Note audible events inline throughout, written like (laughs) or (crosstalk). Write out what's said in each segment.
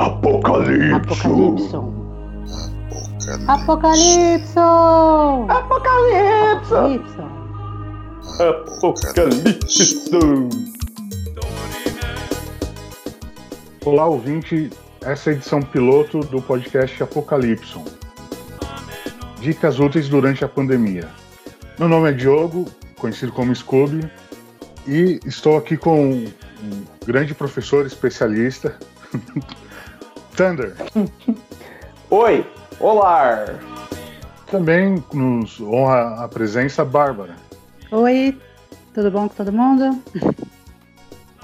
Apocalipse. Apocalipse. Apocalipse. Apocalipse. Apocalipse. Olá, ouvinte. Essa é a edição piloto do podcast Apocalipse. Dicas úteis durante a pandemia. Meu nome é Diogo, conhecido como Scooby, e estou aqui com um grande professor especialista, (laughs) Thunder. (laughs) Oi, olá. Também nos honra a presença Bárbara. Oi, tudo bom com todo mundo?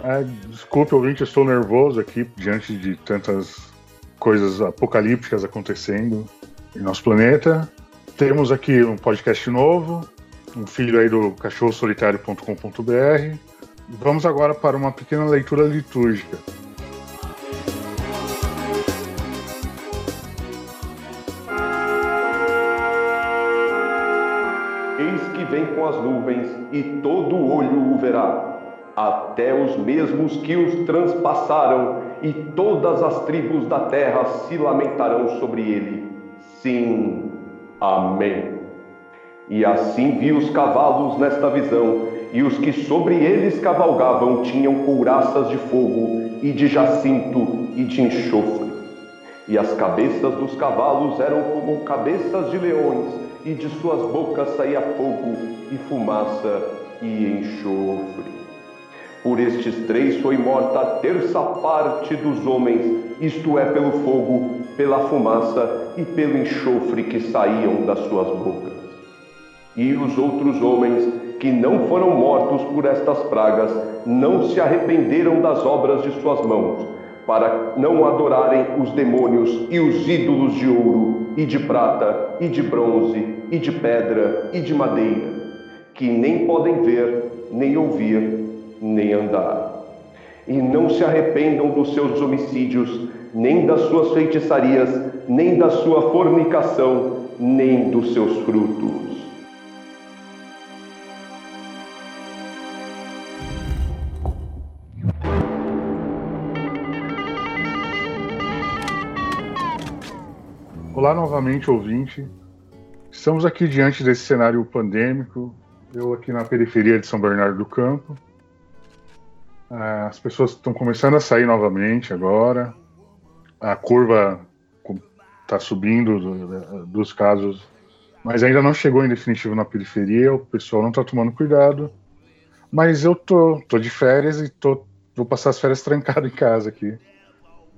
É, desculpe, ouvinte, eu estou nervoso aqui diante de tantas coisas apocalípticas acontecendo em nosso planeta. Temos aqui um podcast novo, um filho aí do cachorrosolitário.com.br. Vamos agora para uma pequena leitura litúrgica. Nuvens, e todo olho o verá, até os mesmos que os transpassaram, e todas as tribos da terra se lamentarão sobre ele. Sim, amém. E assim vi os cavalos nesta visão, e os que sobre eles cavalgavam tinham couraças de fogo, e de jacinto, e de enxofre. E as cabeças dos cavalos eram como cabeças de leões, e de suas bocas saía fogo, e fumaça, e enxofre. Por estes três foi morta a terça parte dos homens, isto é, pelo fogo, pela fumaça e pelo enxofre que saíam das suas bocas. E os outros homens que não foram mortos por estas pragas não se arrependeram das obras de suas mãos, para não adorarem os demônios e os ídolos de ouro, e de prata, e de bronze, e de pedra, e de madeira, que nem podem ver, nem ouvir, nem andar. E não se arrependam dos seus homicídios, nem das suas feitiçarias, nem da sua fornicação, nem dos seus frutos. Olá novamente, ouvinte. Estamos aqui diante desse cenário pandêmico. Eu aqui na periferia de São Bernardo do Campo. Ah, As pessoas estão começando a sair novamente agora. A curva está subindo do- dos casos, mas ainda não chegou em definitivo na periferia. O pessoal não está tomando cuidado. Mas eu tô, tô de férias e tô, vou passar as férias (laughs) trancado em casa aqui.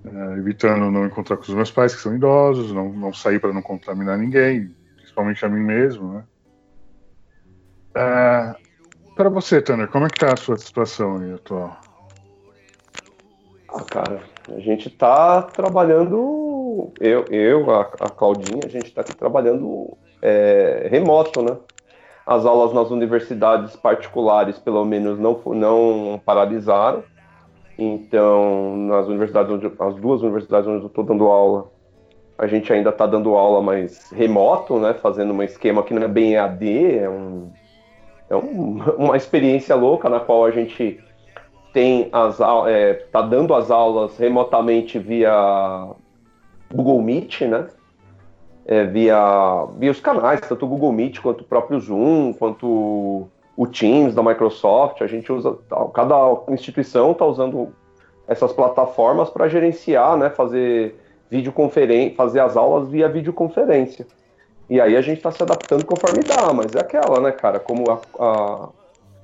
É, evitando não encontrar com os meus pais, que são idosos, não, não sair para não contaminar ninguém, principalmente a mim mesmo, né? para você, Tanner, como é que tá a sua situação aí atual? Ah, cara, a gente tá trabalhando, eu, eu a, a Claudinha, a gente tá aqui trabalhando é, remoto, né? As aulas nas universidades particulares, pelo menos, não, não paralisaram. Então, nas universidades, onde, as duas universidades onde eu estou dando aula, a gente ainda está dando aula, mas remoto, né? Fazendo um esquema que não é bem EAD, é, um, é um- (laughs) uma experiência louca na qual a gente tem as é, tá dando as aulas remotamente via Google Meet, né? É, via, via os canais, tanto o Google Meet quanto o próprio Zoom, quanto o Teams da Microsoft. A gente usa, cada instituição está usando essas plataformas para gerenciar, né? Fazer videoconferência, fazer as aulas via videoconferência. E aí a gente está se adaptando conforme dá, mas é aquela, né, cara? Como a, a,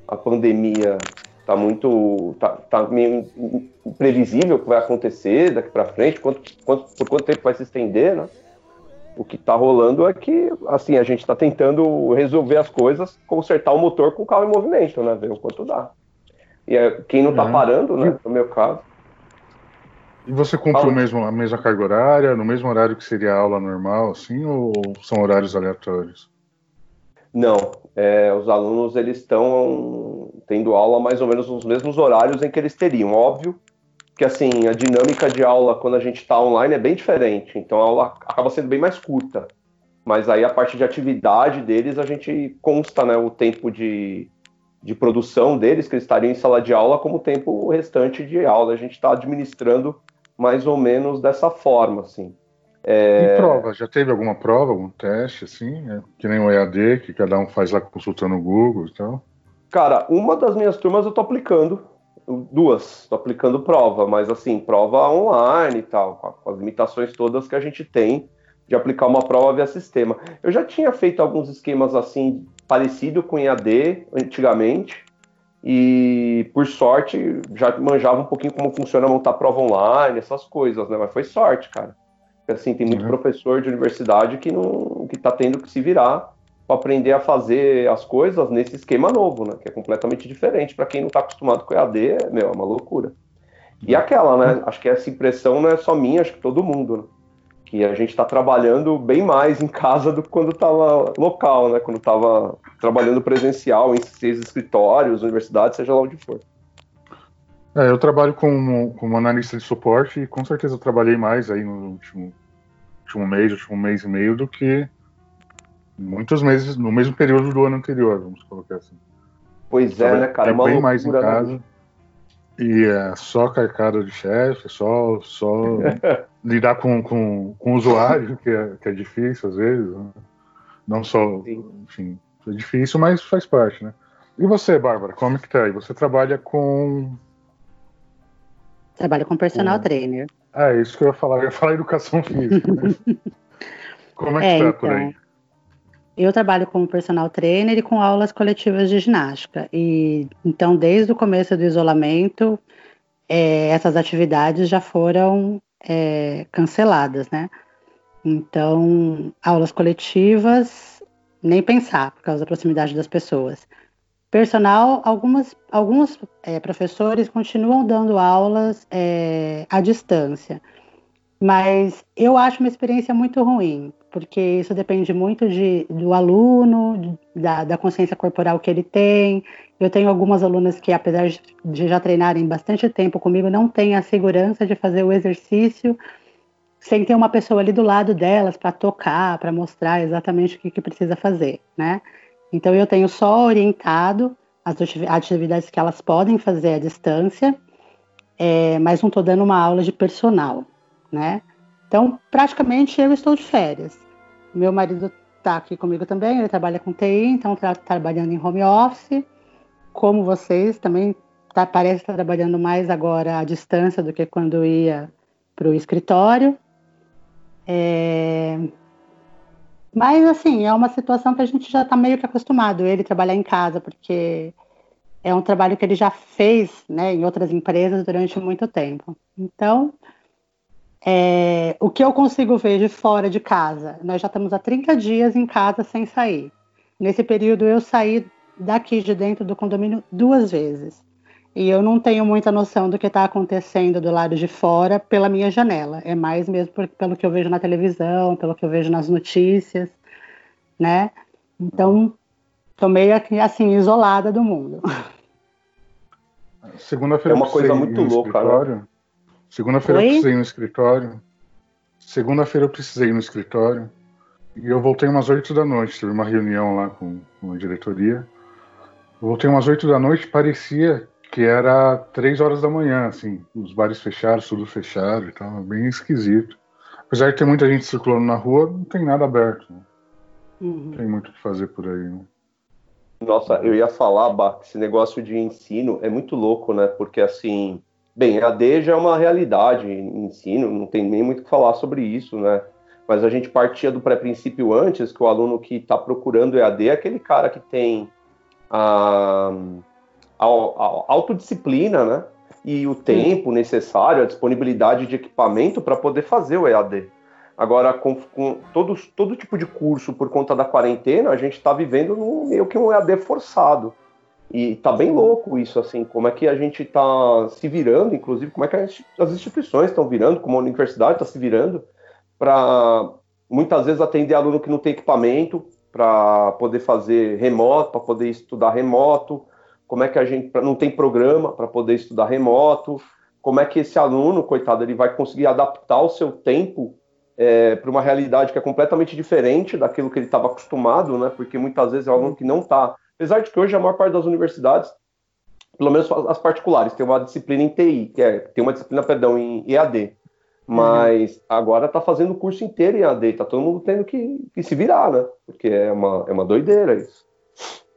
a pandemia tá muito. tá, tá meio imprevisível o que vai acontecer daqui para frente, quanto, quanto, por quanto tempo vai se estender, né? O que tá rolando é que, assim, a gente tá tentando resolver as coisas, consertar o motor com o carro em movimento, né? Ver o quanto dá. E é, quem não tá Uhum. parando, né? No meu caso. E você cumpre Fala. o mesmo, a mesma carga horária, no mesmo horário que seria a aula normal, assim, ou são horários aleatórios? Não, é, os alunos eles estão tendo aula mais ou menos nos mesmos horários em que eles teriam. Óbvio que assim a dinâmica de aula quando a gente está online é bem diferente, então a aula acaba sendo bem mais curta. Mas aí a parte de atividade deles a gente consta, né, o tempo de, de produção deles que eles estariam em sala de aula como o tempo restante de aula. A gente está administrando mais ou menos dessa forma, assim. É... E prova? Já teve alguma prova, algum teste, assim? É, que nem o EAD, que cada um faz lá consultando o Google e tal? Cara, uma das minhas turmas eu tô aplicando, duas, tô aplicando prova, mas assim, prova online e tal, com as limitações todas que a gente tem de aplicar uma prova via sistema. Eu já tinha feito alguns esquemas assim, parecido com EAD antigamente, e por sorte já manjava um pouquinho como funciona montar prova online, essas coisas, né? Mas foi sorte, cara. Assim, tem muito uhum. professor de universidade que não que tá tendo que se virar para aprender a fazer as coisas nesse esquema novo, né? Que é completamente diferente para quem não está acostumado com EAD, meu, é uma loucura. E aquela, né? Acho que essa impressão não é só minha, acho que todo mundo, né? que a gente está trabalhando bem mais em casa do que quando estava local, né? Quando estava trabalhando presencial em seis escritórios, universidades, seja lá onde for. É, eu trabalho como, como analista de suporte e com certeza eu trabalhei mais aí no último, último mês, último mês e meio do que muitos meses no mesmo período do ano anterior, vamos colocar assim. Pois é, né, cara? É bem mais em né? casa. Né? E é só carcada de chefe, só, só (laughs) lidar com, com, com o usuário, que é, que é difícil às vezes. Né? Não só, Sim. enfim, é difícil, mas faz parte, né? E você, Bárbara, como é que tá aí? Você trabalha com. Trabalho com personal com... trainer. Ah, é isso que eu ia falar. Eu ia falar educação física. Né? (laughs) como é que é, tá então, por aí? Eu trabalho como personal trainer e com aulas coletivas de ginástica. E então, desde o começo do isolamento, é, essas atividades já foram é, canceladas, né? Então, aulas coletivas, nem pensar, por causa da proximidade das pessoas. Personal, algumas, alguns é, professores continuam dando aulas é, à distância, mas eu acho uma experiência muito ruim, porque isso depende muito de, do aluno, da, da, consciência corporal que ele tem. Eu tenho algumas alunas que, apesar de já treinarem bastante tempo comigo, não têm a segurança de fazer o exercício sem ter uma pessoa ali do lado delas para tocar, para mostrar exatamente o que, que precisa fazer, né? Então eu tenho só orientado as atividades que elas podem fazer à distância, é, mas não estou dando uma aula de personal, né? Então, praticamente eu estou de férias. Meu marido está aqui comigo também, ele trabalha com TI, então está trabalhando em home office. Como vocês, também tá, parece estar trabalhando mais agora à distância do que quando ia para o escritório. É... Mas, assim, é uma situação que a gente já está meio que acostumado, ele trabalhar em casa, porque é um trabalho que ele já fez né, em outras empresas durante muito tempo. Então, é, o que eu consigo ver de fora de casa? Nós já estamos há 30 dias em casa sem sair. Nesse período, eu saí daqui de dentro do condomínio duas vezes. E eu não tenho muita noção do que está acontecendo do lado de fora pela minha janela. É mais mesmo por, pelo que eu vejo na televisão, pelo que eu vejo nas notícias, né? Então, tô meio assim, isolada do mundo. Segunda-feira é uma coisa muito louca, né? Segunda-feira eu precisei no escritório. Segunda-feira eu precisei no escritório. E eu voltei umas 8 da noite. Tive uma reunião lá com, com a diretoria. Eu voltei umas 8 da noite, parecia que era 3 horas da manhã, assim. Os bares fechados, tudo fechado e tal. Bem esquisito. Apesar de ter muita gente circulando na rua, não tem nada aberto. Né? Uhum. Não tem muito o que fazer por aí. Né? Nossa, eu ia falar, Bah, esse negócio de ensino é muito louco, né? Porque assim Bem, AD já é uma realidade em ensino, não tem nem muito o que falar sobre isso, né? Mas a gente partia do pré-princípio antes, que o aluno que está procurando EAD é aquele cara que tem a, a, a autodisciplina, né? E o tempo necessário, a disponibilidade de equipamento para poder fazer o EAD. Agora, com, com todos, todo tipo de curso por conta da quarentena, a gente está vivendo no, meio que um EAD forçado. E tá bem louco isso, assim, como é que a gente tá se virando, inclusive, como é que as instituições estão virando, como a universidade está se virando, para muitas vezes atender aluno que não tem equipamento, para poder fazer remoto, para poder estudar remoto, como é que a gente não tem programa para poder estudar remoto, como é que esse aluno, coitado, ele vai conseguir adaptar o seu tempo é, para uma realidade que é completamente diferente daquilo que ele estava acostumado, né? Porque muitas vezes é um aluno que não está Apesar de que hoje a maior parte das universidades, pelo menos as particulares, tem uma disciplina em TI, que é, tem uma disciplina, perdão, em EAD. Mas agora tá fazendo o curso inteiro em AD, tá todo mundo tendo que, que se virar, né? Porque é uma, é uma doideira isso.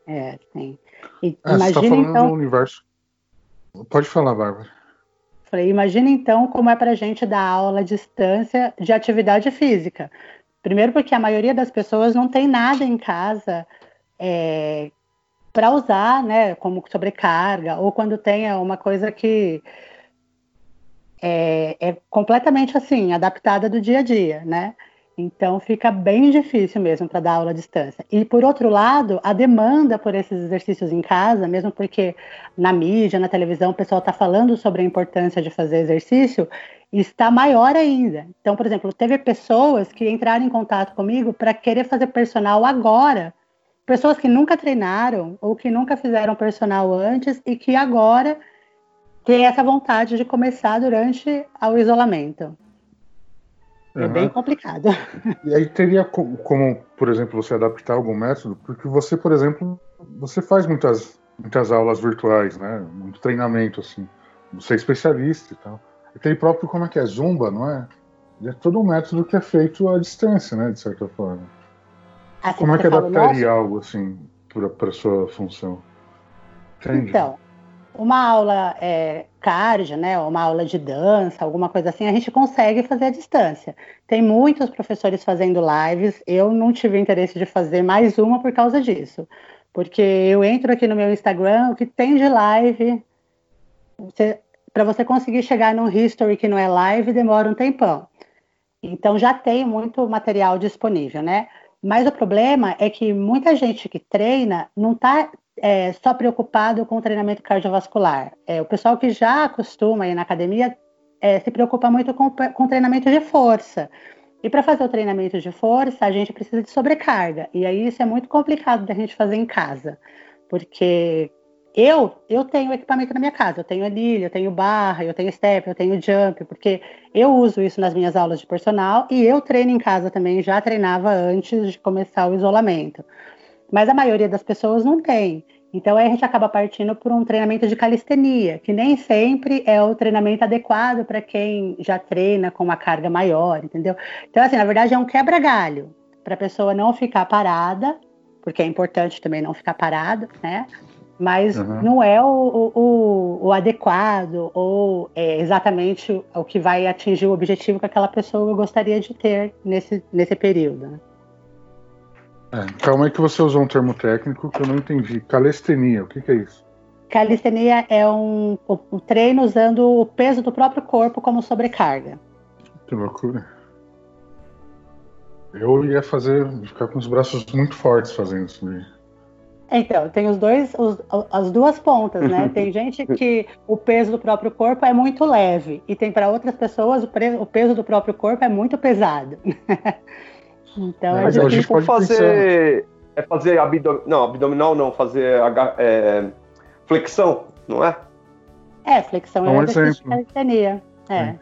É, sim. E Ah, você tá imagina falando então, do universo. Pode falar, Bárbara. falei, imagina então como é para a gente dar aula à distância de atividade física. Primeiro porque a maioria das pessoas não tem nada em casa para usar, né, como sobrecarga, ou quando tem uma coisa que é, é completamente assim, adaptada do dia a dia, né? Então fica bem difícil mesmo para dar aula à distância. E por outro lado, a demanda por esses exercícios em casa, mesmo porque na mídia, na televisão, o pessoal está falando sobre a importância de fazer exercício, está maior ainda. Então, por exemplo, teve pessoas que entraram em contato comigo para querer fazer personal agora. Pessoas que nunca treinaram ou que nunca fizeram personal antes e que agora têm essa vontade de começar durante o isolamento. É Aham. bem complicado. (laughs) E aí teria co- como, por exemplo, você adaptar algum método? Porque você, por exemplo, você faz muitas, muitas aulas virtuais, né? Muito treinamento, assim. Você é especialista e tal. Aquele próprio, como é que é? Zumba, não é? É todo um método que é feito à distância, né? De certa forma. Assim, Como é que fala, adaptaria algo assim para sua função? Entende? Então, uma aula é, cardio, né, uma aula de dança, alguma coisa assim, a gente consegue fazer à distância. Tem muitos professores fazendo lives, eu não tive interesse de fazer mais uma por causa disso. Porque eu entro aqui no meu Instagram, o que tem de live, para você conseguir chegar num history que não é live, demora um tempão. Então já tem muito material disponível, né? Mas o problema é que muita gente que treina não está é, só preocupado com o treinamento cardiovascular. É, o pessoal que já acostuma ir na academia é, se preocupa muito com, com treinamento de força. E para fazer o treinamento de força, a gente precisa de sobrecarga. E aí isso é muito complicado da gente fazer em casa. Porque eu, eu tenho equipamento na minha casa. Eu tenho anilha, eu tenho barra, eu tenho step, eu tenho jump. Porque eu uso isso nas minhas aulas de personal. E eu treino em casa também. Já treinava antes de começar o isolamento. Mas a maioria das pessoas não tem. Então, aí a gente acaba partindo por um treinamento de calistenia, que nem sempre é o treinamento adequado para quem já treina com uma carga maior, entendeu? Então, assim, na verdade, é um quebra-galho para a pessoa não ficar parada, porque é importante também não ficar parado, né? Mas Uhum. não é o, o, o adequado ou é exatamente o que vai atingir o objetivo que aquela pessoa gostaria de ter nesse, nesse período. Né? É, calma aí que você usou um termo técnico que eu não entendi. Calistenia, o que, que é isso? Calistenia é um, o treino usando o peso do próprio corpo como sobrecarga. Que loucura. Eu ia fazer, ficar com os braços muito fortes fazendo isso daí. Então, tem os dois, os- as duas pontas, né? (laughs) Tem gente que o peso do próprio corpo é muito leve e tem para outras pessoas o, pre- o peso do próprio corpo é muito pesado. (laughs) então, é Mas é a gente tipo pode fazer. É fazer abdominal. Não, abdominal não, fazer é, flexão, não é? é flexão É é um exemplo. calistenia. É.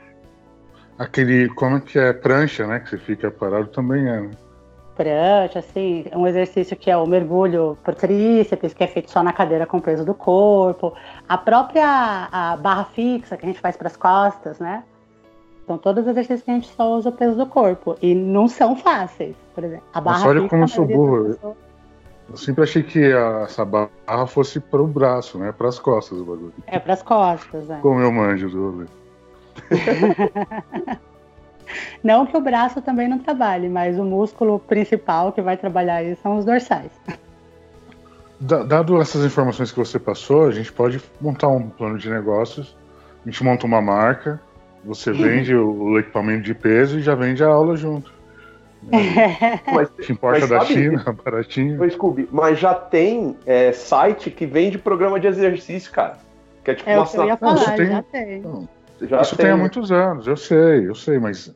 Aquele, como é que é? Prancha, né? Que você fica parado também é. né? Prancha, assim, um exercício que é o mergulho por tríceps, que é feito só na cadeira com o peso do corpo, a própria a barra fixa que a gente faz para as costas, né? São todos exercícios que a gente só usa o peso do corpo e não são fáceis, por exemplo. A barra Nossa, olha fixa, como eu sou burro. Eu sempre achei que a- essa barra fosse para o braço, né? Para as costas do bagulho. É para as costas, né? Como eu manjo do rolê. (laughs) Não que o braço também não trabalhe, mas o músculo principal que vai trabalhar aí são os dorsais. Da- Dado essas informações que você passou, a gente pode montar um plano de negócios. A gente monta uma marca, você (laughs) vende o, equipamento de peso e já vende a aula junto. (laughs) Mas, Te importa Mas da sabe- China, (laughs) baratinho. Ô, Scooby, mas já tem é, site que vende programa de exercício, cara. Que é tipo É uma que assinatura. falar, tem- já tem. Já Isso tem há muitos anos, eu sei, eu sei, mas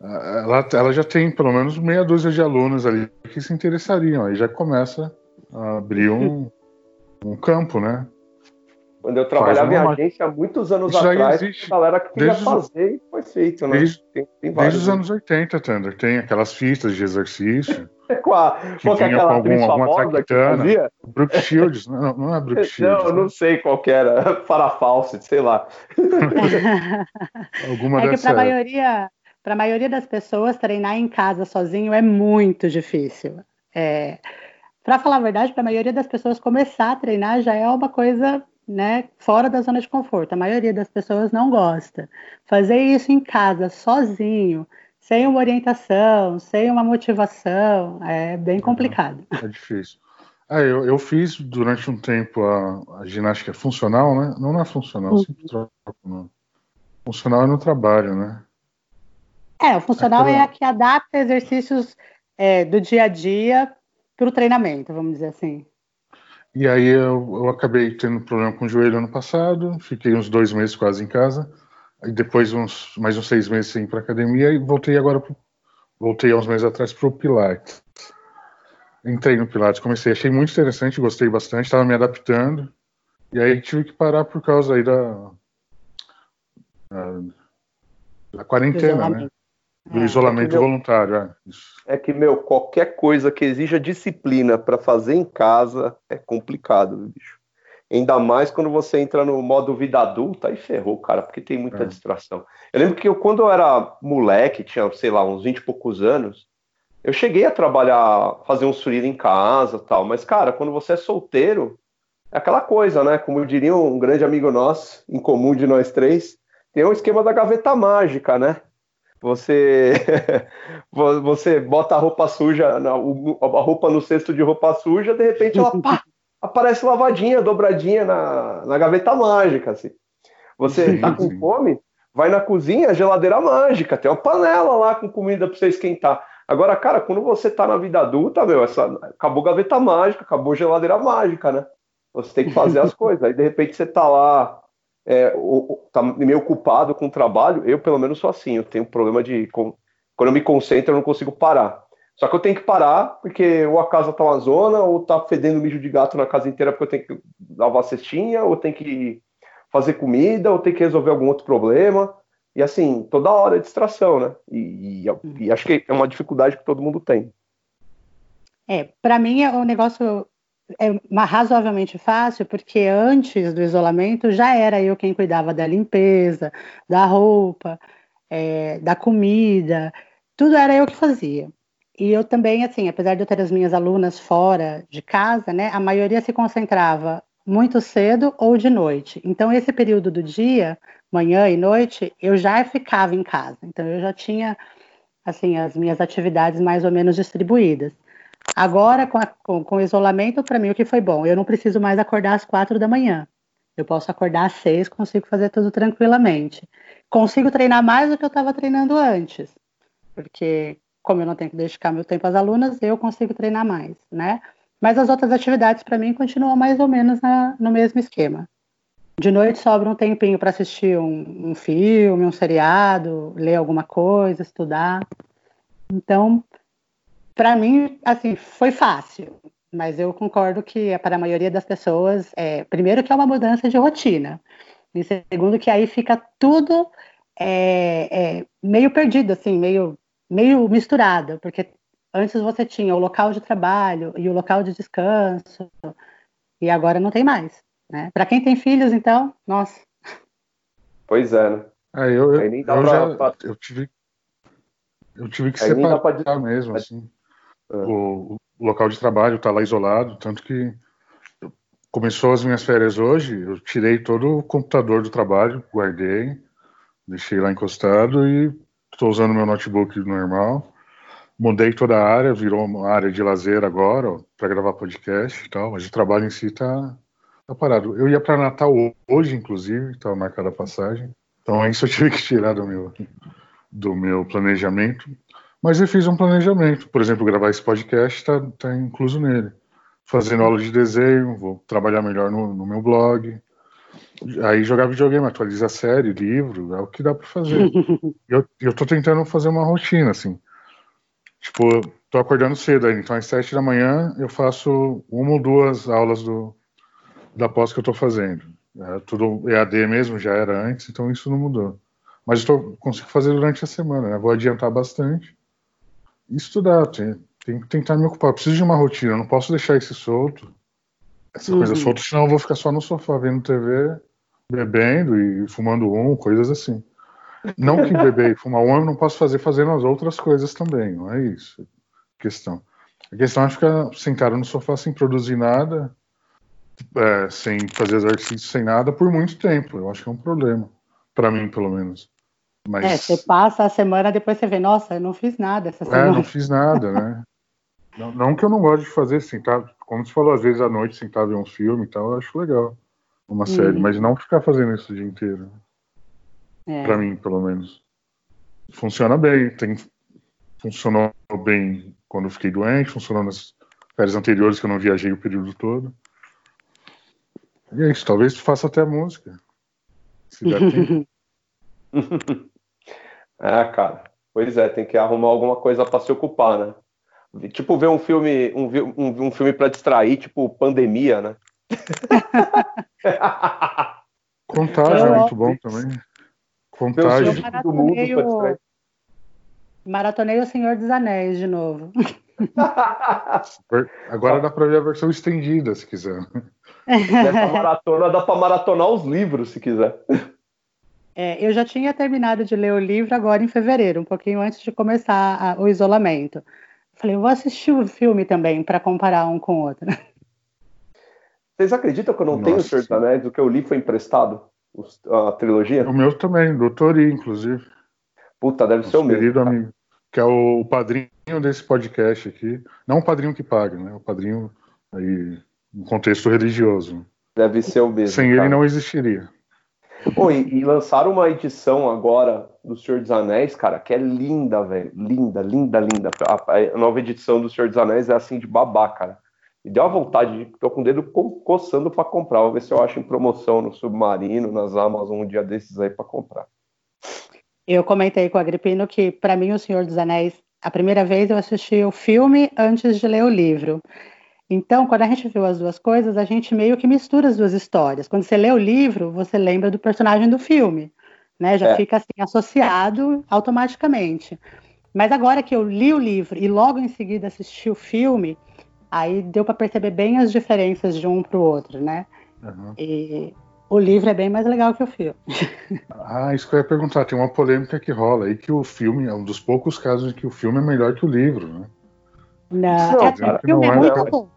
ah, ela, ela já tem pelo menos meia dúzia de alunos ali que se interessariam. Aí já começa a abrir um, um campo, né? Quando eu trabalhava em agência há muitos anos Isso atrás, existe a galera que queria os- fazer e foi feito, né? Desde, tem, tem desde os anos 80, Thunder. Tem aquelas fitas de exercício. Com a, que que é vinha aquela com atriz algum- famosa que traquitana. fazia? Brooke Shields, não, não é Brooke (laughs) Shields. Não, eu não sei qual que era. (laughs) Farah Fawcett, sei lá. (laughs) Alguma é que para a maioria, para a maioria das pessoas, treinar em casa sozinho é muito difícil. É, para falar a verdade, para a maioria das pessoas começar a treinar já é uma coisa, né, fora da zona de conforto. A maioria das pessoas não gosta. Fazer isso em casa sozinho, sem uma orientação, sem uma motivação, é bem complicado. É difícil. Ah, eu, eu fiz durante um tempo a, a ginástica funcional, né? Não é funcional, Uhum. sempre troco. Não. Funcional é no trabalho, né? É, o funcional Aquela- é a que adapta exercícios é, do dia a dia para o treinamento, vamos dizer assim. E aí eu, eu acabei tendo problema com o joelho ano passado, fiquei uns dois meses quase em casa, aí depois uns mais uns seis meses sem ir para academia e voltei agora, pro, voltei há uns meses atrás para o Pilates. Entrei no Pilates, comecei, achei muito interessante, gostei bastante, estava me adaptando, e aí tive que parar por causa aí da, da, da quarentena, né? isolamento. Do É. isolamento É que meu- voluntário, é. Isso. É que, meu, qualquer coisa que exija disciplina para fazer em casa é complicado, bicho. Ainda mais quando você entra no modo vida adulta, aí ferrou, cara, porque tem muita É. distração. Eu lembro que eu, quando eu era moleque, tinha, sei lá, uns 20 e poucos anos, eu cheguei a trabalhar, fazer um freela em casa tal, mas, cara, quando você é solteiro, é aquela coisa, né? Como diria um grande amigo nosso, em comum de nós três, tem um esquema da gaveta mágica, né? Você (laughs) vo- você bota a roupa suja, a roupa no cesto de roupa suja, de repente ela pá, aparece lavadinha, dobradinha na, na gaveta mágica, assim. Você tá com fome, vai na cozinha, geladeira mágica, tem uma panela lá com comida para você esquentar. Agora, cara, quando você tá na vida adulta, meu, essa, acabou gaveta mágica, acabou geladeira mágica, né? Você tem que fazer as (laughs) coisas. Aí, de repente, você tá lá, é, o- o- tá meio ocupado com o trabalho. Eu, pelo menos, sou assim. Eu tenho um problema de. com- Quando eu me concentro, eu não consigo parar. Só que eu tenho que parar, porque ou a casa tá uma zona, ou tá fedendo mijo de gato na casa inteira, porque eu tenho que lavar a cestinha, ou tenho que fazer comida, ou tenho que resolver algum outro problema. E assim, toda hora é distração, né? E, e- e acho que é uma dificuldade que todo mundo tem. É, para mim é um negócio é razoavelmente fácil, porque antes do isolamento já era eu quem cuidava da limpeza, da roupa, é, da comida, tudo era eu que fazia. E eu também, assim, apesar de eu ter as minhas alunas fora de casa, né, a maioria se concentrava muito cedo ou de noite. Então, esse período do dia, manhã e noite, eu já ficava em casa. Então, eu já tinha, assim, as minhas atividades mais ou menos distribuídas. Agora, com, a- com- com o isolamento, para mim, o que foi bom? Eu não preciso mais acordar às quatro da manhã. Eu posso acordar às seis, consigo fazer tudo tranquilamente. Consigo treinar mais do que eu estava treinando antes, porque como eu não tenho que dedicar meu tempo às alunas, eu consigo treinar mais, né? Mas as outras atividades, para mim, continuam mais ou menos na- no mesmo esquema. De noite sobra um tempinho para assistir um, um filme, um seriado, ler alguma coisa, estudar. Então, para mim, assim, foi fácil, mas eu concordo que é para a maioria das pessoas, é, primeiro que é uma mudança de rotina, e segundo que aí fica tudo é, é, meio perdido, assim, meio, meio misturado, porque antes você tinha o local de trabalho e o local de descanso, e agora não tem mais, né? Para quem tem filhos, então, nossa, Pois é, né? É, eu, eu, Aí nem dá eu pra- já pra- eu tive eu tive que Aí nem dá pra separar mesmo assim É. o, o local de trabalho tá lá isolado tanto que começou as minhas férias hoje eu tirei todo o computador do trabalho guardei deixei lá encostado e estou usando meu notebook normal mudei toda a área virou uma área de lazer agora para gravar podcast e tal mas o trabalho em si tá, tá parado eu ia para Natal hoje inclusive estava marcada a passagem então isso eu tive que tirar do meu, do meu planejamento. Mas eu fiz um planejamento. Por exemplo, gravar esse podcast está tá incluso nele. Fazendo aula de desenho, vou trabalhar melhor no, no meu blog. Aí jogar videogame, atualizar série, livro, é o que dá para fazer. (laughs) eu, eu tô tentando fazer uma rotina, assim. Tipo, tô acordando cedo aí, então às sete da manhã eu faço uma ou duas aulas do, da pós que eu tô fazendo. É tudo EAD mesmo, já era antes, então isso não mudou. Mas eu tô, consigo fazer durante a semana, né? Vou adiantar bastante. E estudar, tem, tem que tentar me ocupar. Eu preciso de uma rotina, eu não posso deixar isso solto. essa coisa Uhum. solta, senão eu vou ficar só no sofá vendo TV, bebendo e fumando um, coisas assim. Não que beber e fumar um eu não posso fazer fazendo as outras coisas também, não é isso a questão. A questão é ficar sentado no sofá sem produzir nada, é, sem fazer exercício, sem nada por muito tempo. Eu acho que é um problema, Pra mim pelo menos. Mas É, você passa a semana, depois você vê, nossa, eu não fiz nada essa é, semana. não fiz nada, né? Não, não que eu não goste de fazer, sentar, como você falou, às vezes à noite sentar ver um filme e tal, eu acho legal. Uma série, Uhum. mas não ficar fazendo isso o dia inteiro. É. Pra mim, pelo menos. Funciona bem, tem, funcionou bem quando eu fiquei doente, funcionou nas férias anteriores que eu não viajei o período todo. E é isso, talvez faça até música. Se der tempo. (laughs) (laughs) É, cara. Pois é, tem que arrumar alguma coisa pra se ocupar, né? Tipo, ver um filme, um, um, um filme para distrair, tipo Pandemia, né? (laughs) Contágio Eu é muito amo bom também. Mundo pra Maratonei o-. Maratonei o Senhor dos Anéis de novo. (laughs) Agora dá pra ver a versão estendida, se quiser. Nessa maratona dá pra maratonar os livros, se quiser. É, eu já tinha terminado de ler o livro agora em fevereiro, um pouquinho antes de começar a- o isolamento. Falei, eu vou assistir o filme também para comparar um com o outro. Vocês acreditam que eu não tenho o Nossa. Senhor dos Anéis? O que eu li foi emprestado? A trilogia? O meu também, do Tori, inclusive. Puta, deve ser o Nosso mesmo. querido amigo. Que é o padrinho desse podcast aqui. Não o padrinho que paga, né? O padrinho aí, no contexto religioso. Deve ser o mesmo. Sem cara. ele não existiria. Pô, e, e lançaram uma edição agora do Senhor dos Anéis, cara, que é linda, velho. Linda, linda, linda. A, a nova edição do Senhor dos Anéis é assim de babá, cara. Me deu uma vontade de. Tô com o dedo co- coçando pra comprar. Vou ver se eu acho em promoção no Submarino, nas Amazon, um dia desses aí pra comprar. Eu comentei com o Agripino que, para mim, o Senhor dos Anéis, a primeira vez eu assisti o filme antes de ler o livro. Então, quando a gente viu as duas coisas, a gente meio que mistura as duas histórias. Quando você lê o livro, você lembra do personagem do filme, né? Já É. fica assim associado automaticamente. Mas agora que eu li o livro e logo em seguida assisti o filme, aí deu para perceber bem as diferenças de um para o outro, né? Uhum. E o livro é bem mais legal que o filme. (laughs) Ah, isso que eu ia perguntar. Tem uma polêmica que rola aí que o filme é um dos poucos casos em que o filme é melhor que o livro, né? Não, Não, é assim, cara, o filme não é é, muito bom.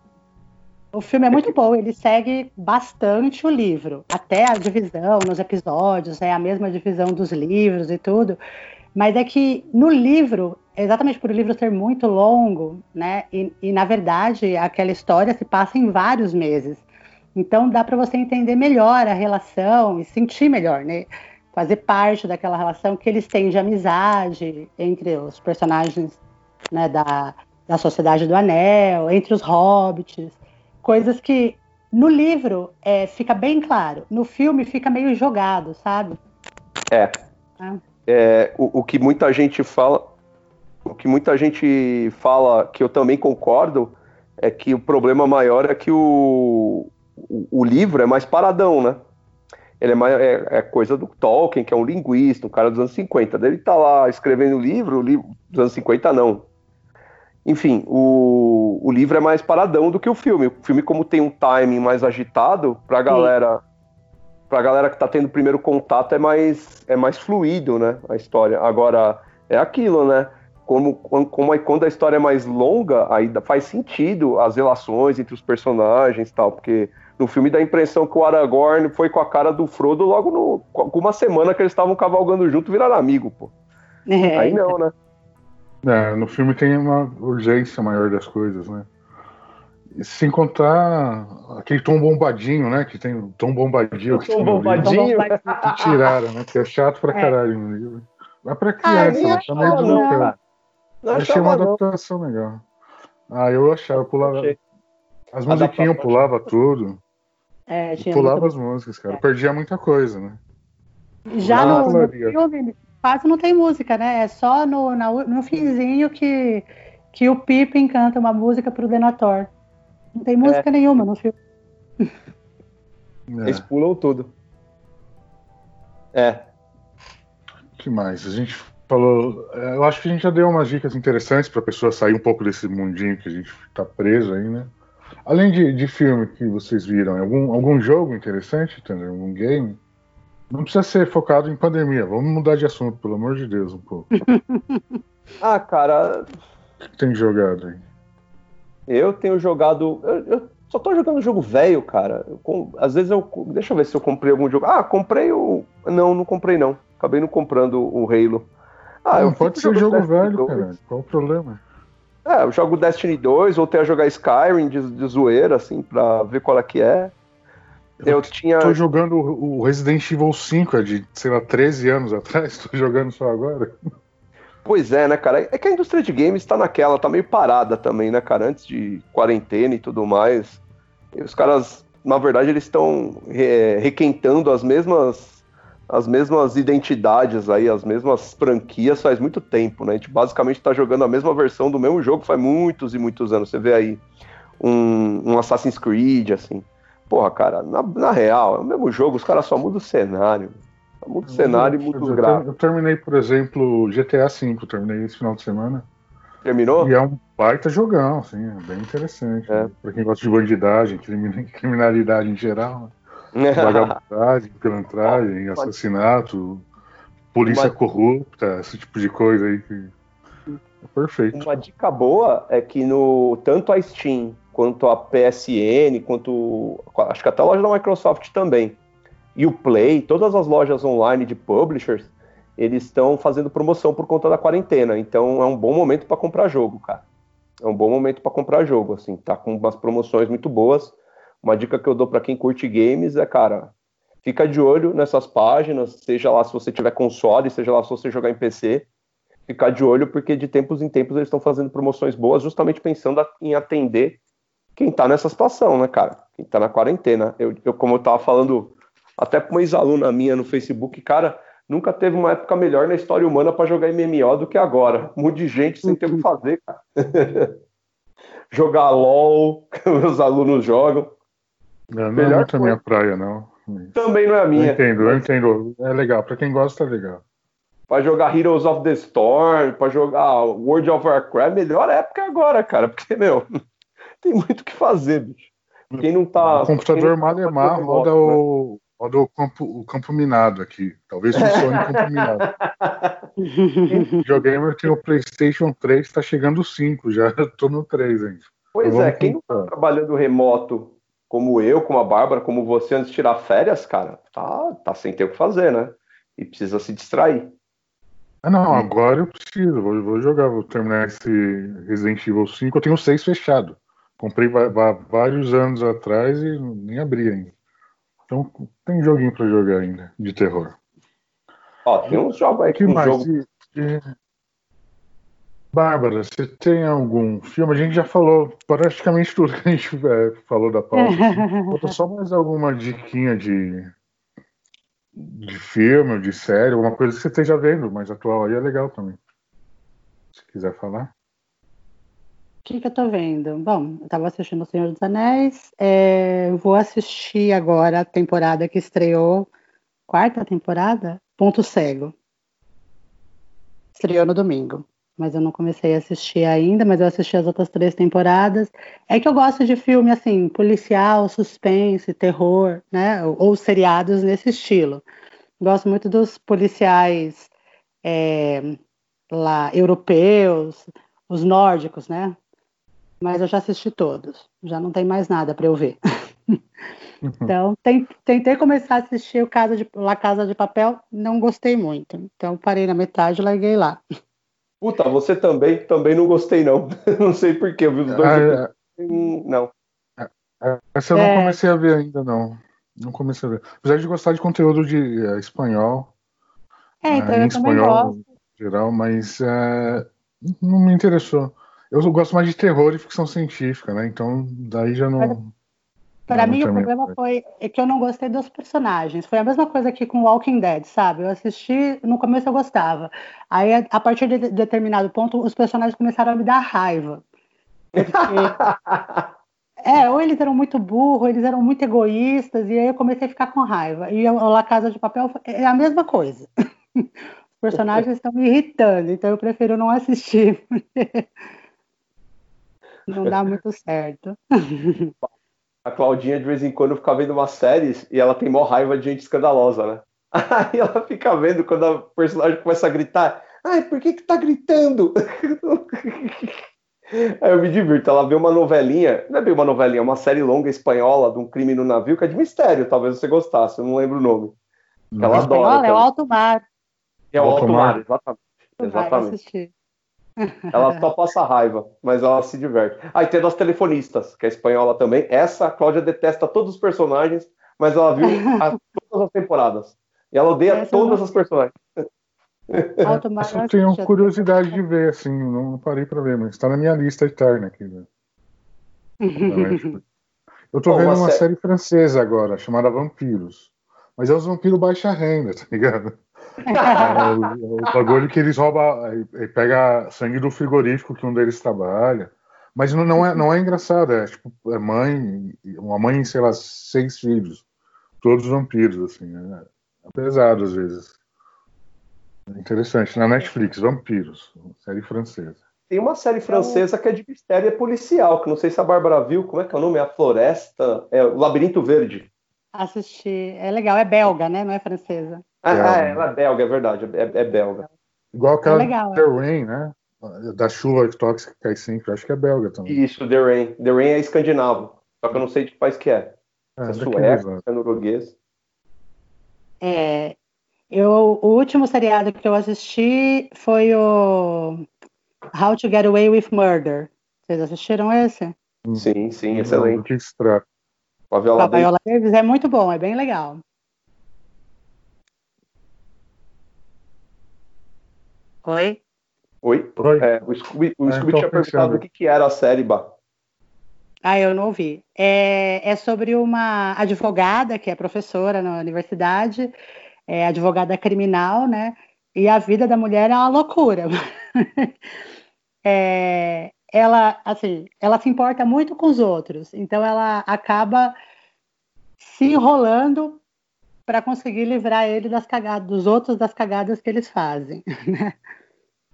O filme é muito bom, ele segue bastante o livro. Até a divisão nos episódios é a mesma divisão dos livros e tudo. Mas é que no livro, exatamente por o livro ser muito longo, né? E, e na verdade aquela história se passa em vários meses. Então dá para você entender melhor a relação e sentir melhor, né? Fazer parte daquela relação que eles têm de amizade entre os personagens né, da, da Sociedade do Anel, entre os hobbits, coisas que no livro é, fica bem claro, no filme fica meio jogado, sabe? É. Ah. É, o, o que muita gente fala, o que muita gente fala, que eu também concordo, é que o problema maior é que o, o, o livro é mais paradão, né? Ele é, mais, é, é coisa do Tolkien, que é um linguista, um cara dos anos 50. Daí ele tá lá escrevendo o livro, o livro dos anos 50 não. Enfim, o, o livro é mais paradão do que o filme. O filme, como tem um timing mais agitado, pra galera pra galera que tá tendo o primeiro contato é mais, é mais fluido, né? A história. Agora, é aquilo, né? Como, como, é- quando a história é mais longa, aí faz sentido as relações entre os personagens e tal, porque no filme dá a impressão que o Aragorn foi com a cara do Frodo logo no, com uma semana que eles estavam cavalgando junto, viraram amigo, pô. É, Aí não, né? É, no filme tem uma urgência maior das coisas, né? Sem contar aquele tom bombadinho, né? Que tem o tom bombadinho. que Tom tem no livro, bombadinho. Que tiraram, né? Que é chato pra É. caralho no livro. Mas pra Ah, criança, eu acho Tá meio não, Eu achei uma não. adaptação legal. Ah, eu achava, eu pulava. Achei. As musiquinhas eu pulava tudo. é, tinha pulava muito- as músicas, cara. Eu perdia muita coisa, né? Já Ah, no, no filme quase não tem música, né? É só no, na- no finzinho que, que o Pippin canta uma música pro Denethor. Não tem música nenhuma no filme. É. Eles pulam tudo. É. que mais? A gente falou. é, Eu acho que a gente já deu umas dicas interessantes pra pessoa sair um pouco desse mundinho que a gente tá preso aí, né? Além de, de filme que vocês viram, algum, algum jogo interessante, entendeu? Algum game? Não precisa ser focado em pandemia. Vamos mudar de assunto, pelo amor de Deus, um pouco. (laughs) (laughs) ah, cara. O que tem jogado aí? Eu tenho jogado. Eu, eu só tô jogando jogo velho, cara. Eu, às vezes eu. Deixa eu ver se eu comprei algum jogo. Ah, comprei o. Não, não comprei não. Acabei não comprando o Halo. Ah, não pode ser jogo velho, cara. Qual o problema? É, eu jogo Destiny 2, voltei a jogar Skyrim de, de zoeira, assim, pra ver qual é que é. Eu, eu tinha. Tô jogando o Resident Evil 5, é de, sei lá, 13 anos atrás, (laughs) tô jogando só agora. Pois é, né, cara? É que a indústria de games tá naquela, tá meio parada também, né, cara? Antes de quarentena e tudo mais. E os caras, na verdade, eles estão é, requentando as mesmas as mesmas identidades aí, as mesmas franquias faz muito tempo, né? A gente basicamente tá jogando a mesma versão do mesmo jogo faz muitos e muitos anos. Você vê aí um, um Assassin's Creed, assim. Porra, cara, na, na, real, é o mesmo jogo, os caras só mudam o cenário. Só muda o cenário e os gráficos. Eu terminei, por exemplo, GTA V, terminei esse final de semana. Terminou? E é um baita jogão, assim, é bem interessante. É. Né? Pra quem gosta de bandidagem, (laughs) criminalidade em geral. Né? Vagabundagem, (laughs) pilantragem, assassinato, polícia Uma... corrupta, esse tipo de coisa aí que. É perfeito. Uma dica boa é que no tanto a Steam quanto a PSN, quanto. Acho que até a loja da Microsoft também. E o Play, todas as lojas online de publishers, eles estão fazendo promoção por conta da quarentena. Então é um bom momento para comprar jogo, cara. É um bom momento para comprar jogo, assim, tá com umas promoções muito boas. Uma dica que eu dou para quem curte games é, cara, fica de olho nessas páginas, seja lá se você tiver console, seja lá se você jogar em PC, ficar de olho porque de tempos em tempos eles estão fazendo promoções boas, justamente pensando em atender quem tá nessa situação, né, cara? Quem tá na quarentena. Eu, eu como eu tava falando até pra uma ex-aluna minha no Facebook, cara, nunca teve uma época melhor na história humana para jogar MMO do que agora. Um monte de gente sem ter o que fazer, cara. (laughs) jogar LOL, meus alunos jogam. Não, não é muito a minha praia, não. Também não é a minha. Eu entendo, eu entendo. É legal, pra quem gosta é legal. Pra jogar Heroes of the Storm, pra jogar World of Warcraft, melhor época é agora, cara, porque, meu, (laughs) tem muito o que fazer, bicho. Quem não tá. O computador Malemar roda, né? o, roda o, campo, o campo minado aqui. Talvez funcione o campo minado. (laughs) o videogamer tem o PlayStation 3, tá chegando o 5, já tô no 3 ainda. Pois então, é, quem não tá trabalhando remoto como eu, como a Bárbara, como você antes de tirar férias, cara, tá, tá sem ter o que fazer, né? E precisa se distrair. Ah, não, agora eu preciso, vou, vou jogar, vou terminar esse Resident Evil 5. Eu tenho seis fechado. Comprei vários anos atrás e nem abri ainda. Então tem joguinho pra jogar ainda, de terror. Ó, tem uns jogos aí que um mais? Jogo... Bárbara, você tem algum filme? A gente já falou praticamente tudo que a gente é, falou da pauta. (laughs) Falta só mais alguma diquinha de, de filme, de série, alguma coisa que você esteja vendo mais atual aí é legal também. Se quiser falar. O que, que eu tô vendo? Bom, eu tava assistindo O Senhor dos Anéis. É, vou assistir agora a temporada que estreou. Quarta temporada? Ponto Cego. Estreou no domingo mas eu não comecei a assistir ainda, mas eu assisti as outras três temporadas. É que eu gosto de filme assim, policial, suspense, terror, né? Ou, ou seriados nesse estilo. Gosto muito dos policiais é, lá europeus, os nórdicos, né? Mas eu já assisti todos, já não tem mais nada para eu ver. então, tentei começar a assistir o Casa de, La Casa de Papel, não gostei muito. Então, parei na metade e larguei lá. Puta, você também, também não gostei, não. (laughs) não sei porquê, eu vi os dois. Ah, é... Não. Essa eu não é... comecei a ver ainda, não. Não comecei a ver. Apesar de gostar de conteúdo de é, espanhol. É, então é, eu espanhol, gosto. geral, mas é, não me interessou. Eu gosto mais de terror e ficção científica, né? Então, daí já não. Para mim, o problema foi é que eu não gostei dos personagens. Foi a mesma coisa que com Walking Dead, sabe? Eu assisti, no começo eu gostava. Aí, a partir de determinado ponto, os personagens começaram a me dar raiva. Porque... (laughs) é, ou eles eram muito burros, eles eram muito egoístas, e aí eu comecei a ficar com raiva. E o La Casa de Papel é a mesma coisa. (laughs) Os personagens estão me irritando, então eu prefiro não assistir. (laughs) Não dá muito certo. A Claudinha, de vez em quando, fica vendo umas séries e ela tem maior raiva de gente escandalosa, né? (laughs) Aí ela fica vendo quando o personagem começa a gritar. Ai, por que que tá gritando? (laughs) Aí eu me divirto. Ela vê uma novelinha, não é bem uma novelinha, é uma série longa espanhola de um crime no navio, que é de mistério, talvez você gostasse, eu não lembro o nome. Ela adora. é o alto mar. É o alto mar, exatamente. Exatamente. Ela só passa raiva, mas ela se diverte. Ah, e tem a das telefonistas, que é espanhola também. Essa, a Cláudia detesta todos os personagens, mas ela viu (laughs) a- todas as temporadas. E ela odeia Essa todas não- as personagens. Essa eu tenho curiosidade de ver, assim, não parei pra ver, mas está na minha lista eterna aqui. Né? da Netflix. Eu tô Bom, vendo uma uma sé- série francesa agora, chamada Vampiros. Mas é os vampiros baixa renda, (laughs) tá ligado? É o, o bagulho que eles roubam, aí pega sangue do frigorífico que um deles trabalha. Mas não, não, é, não é engraçado, é tipo, é mãe, uma mãe, sei lá, seis filhos. Todos vampiros, assim. É, é pesado às vezes. É interessante. Na Netflix, Vampiros, série francesa. Tem uma série francesa que é de mistério e é policial, que não sei se a Bárbara viu, como é que é o nome? É a Floresta, é o Labirinto Verde. Assisti. É legal, é belga, né? Não é francesa. Ah, É, ah, né? ela é belga, é verdade, é, é belga. Igual aquela É legal, é. The Rain, né? Da chuva tóxica que cai sempre. Acho que é belga também. Isso, The Rain. The Rain é escandinavo, só que eu não sei de que país que é. É, é sueco, é norueguês. É, eu, o último seriado que eu assisti foi o How to Get Away with Murder. Vocês assistiram esse? Sim, sim, excelente. que trata? Com a. Viola Davis é muito bom, é bem legal. Oi? Oi? Oi? É, o Scooby, o Ah, Scooby tinha perguntado o que, que era a série, Bah. Ah, eu não ouvi. É, é sobre uma advogada que é professora na universidade, é advogada criminal, né? E a vida da mulher é uma loucura. (laughs) É, ela, assim, ela se importa muito com os outros, então ela acaba se enrolando para conseguir livrar ele das cagadas, dos outros das cagadas que eles fazem. (laughs) né?